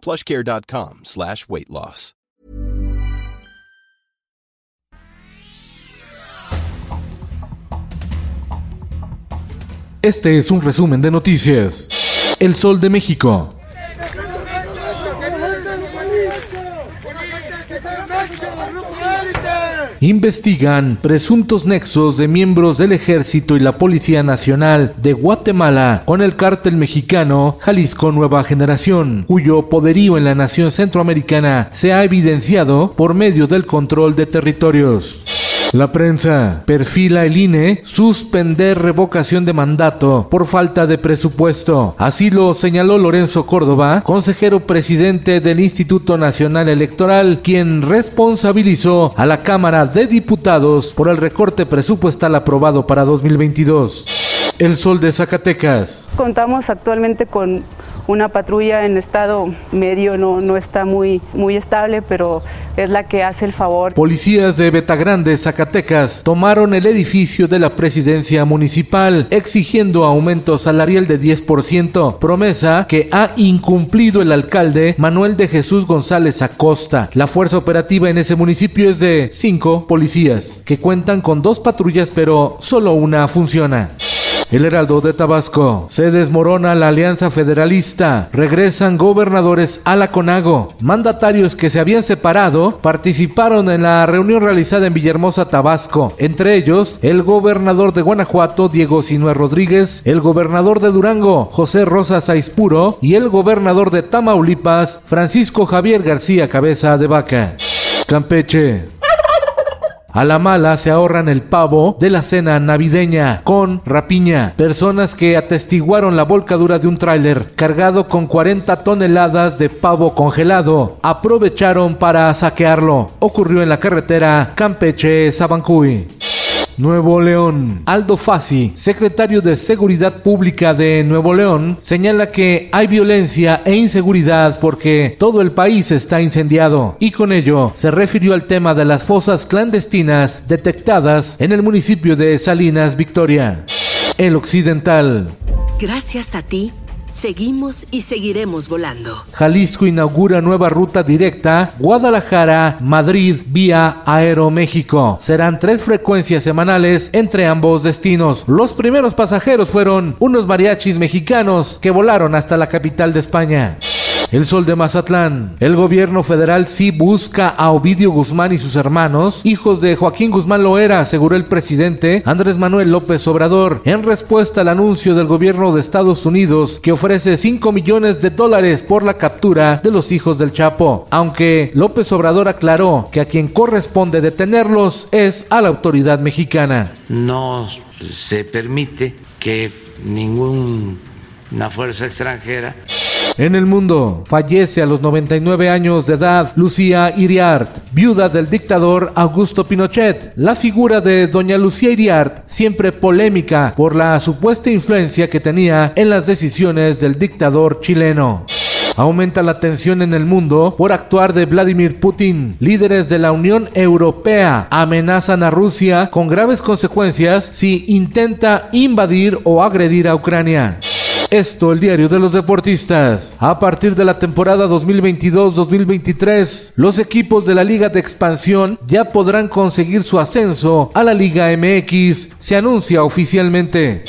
plushcare.com slash weight loss. Este es un resumen de noticias. El Sol de México. Investigan presuntos nexos de miembros del Ejército y la Policía Nacional de Guatemala con el cártel mexicano Jalisco Nueva Generación, cuyo poderío en la nación centroamericana se ha evidenciado por medio del control de territorios. La prensa perfila el INE suspender revocación de mandato por falta de presupuesto. Así lo señaló Lorenzo Córdoba, consejero presidente del Instituto Nacional Electoral, quien responsabilizó a la Cámara de Diputados por el recorte presupuestal aprobado para 2022. El Sol de Zacatecas. Contamos actualmente con una patrulla en estado medio, no, no está muy, muy estable, pero es la que hace el favor. Policías de Betagrande, Zacatecas, tomaron el edificio de la presidencia municipal, exigiendo aumento salarial de 10%, promesa que ha incumplido el alcalde Manuel de Jesús González Acosta. La fuerza operativa en ese municipio es de cinco policías, que cuentan con dos patrullas, pero solo una funciona. El Heraldo de Tabasco. Se desmorona la alianza federalista. Regresan gobernadores a la CONAGO. Mandatarios que se habían separado participaron en la reunión realizada en Villahermosa, Tabasco. Entre ellos, el gobernador de Guanajuato, Diego Sinue Rodríguez, el gobernador de Durango, José Rosa Saispuro, y el gobernador de Tamaulipas, Francisco Javier García Cabeza de Vaca. Campeche. A la mala se ahorran el pavo de la cena navideña con rapiña. Personas que atestiguaron la volcadura de un tráiler cargado con 40 toneladas de pavo congelado aprovecharon para saquearlo. Ocurrió en la carretera Campeche-Sabancuy. Nuevo León. Aldo Fassi, secretario de Seguridad Pública de Nuevo León, señala que hay violencia e inseguridad porque todo el país está incendiado y con ello se refirió al tema de las fosas clandestinas detectadas en el municipio de Salinas, Victoria. El Occidental. Gracias a ti Seguimos y seguiremos volando. Jalisco inaugura nueva ruta directa Guadalajara-Madrid vía Aeroméxico. Serán tres frecuencias semanales entre ambos destinos. Los primeros pasajeros fueron unos mariachis mexicanos que volaron hasta la capital de España. El Sol de Mazatlán. El gobierno federal sí busca a Ovidio Guzmán y sus hermanos, hijos de Joaquín Guzmán Loera, aseguró el presidente Andrés Manuel López Obrador, en respuesta al anuncio del gobierno de Estados Unidos que ofrece 5 millones de dólares por la captura de los hijos del Chapo. Aunque López Obrador aclaró que a quien corresponde detenerlos es a la autoridad mexicana. No se permite que ninguna fuerza extranjera en el mundo, fallece a los 99 años de edad Lucía Iriart, viuda del dictador Augusto Pinochet. La figura de doña Lucía Iriart, siempre polémica por la supuesta influencia que tenía en las decisiones del dictador chileno. Aumenta la tensión en el mundo por actuar de Vladimir Putin. Líderes de la Unión Europea amenazan a Rusia con graves consecuencias si intenta invadir o agredir a Ucrania. Esto, el diario de los deportistas. A partir de la temporada 2022-2023, los equipos de la Liga de Expansión ya podrán conseguir su ascenso a la Liga MX, se anuncia oficialmente.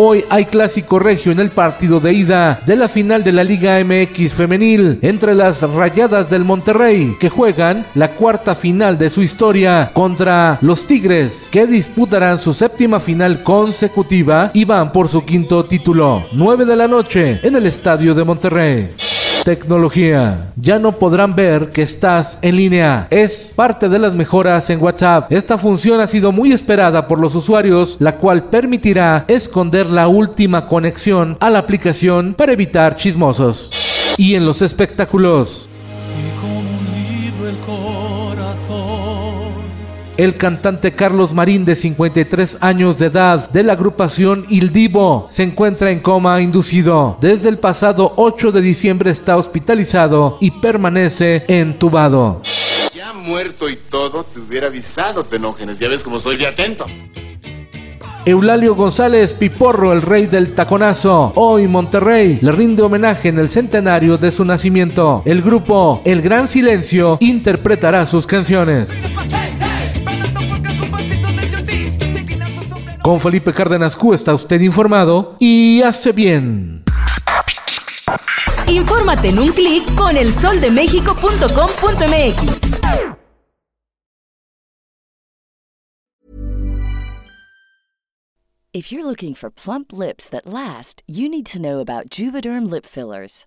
Hoy hay clásico regio en el partido de ida de la final de la Liga MX femenil entre las Rayadas del Monterrey que juegan la cuarta final de su historia contra los Tigres que disputarán su séptima final consecutiva y van por su quinto título. 9 de la noche en el Estadio de Monterrey tecnología. Ya no podrán ver que estás en línea. Es parte de las mejoras en WhatsApp. Esta función ha sido muy esperada por los usuarios, la cual permitirá esconder la última conexión a la aplicación para evitar chismosos. Y en los espectáculos. El cantante Carlos Marín, de 53 años de edad, de la agrupación Il Divo, se encuentra en coma inducido. Desde el pasado 8 de diciembre está hospitalizado y permanece entubado. Ya muerto y todo, te hubiera avisado, Tenógenes. Ya ves cómo soy de atento. Eulalio González Piporro, el rey del taconazo. Hoy Monterrey le rinde homenaje en el centenario de su nacimiento. El grupo El Gran Silencio interpretará sus canciones. Con Felipe Cárdenas Q está usted informado y hace bien. Infórmate en un clic con elsoldemexico.com.mx. If you're looking for plump lips that last, you need to know about Juvederm lip fillers.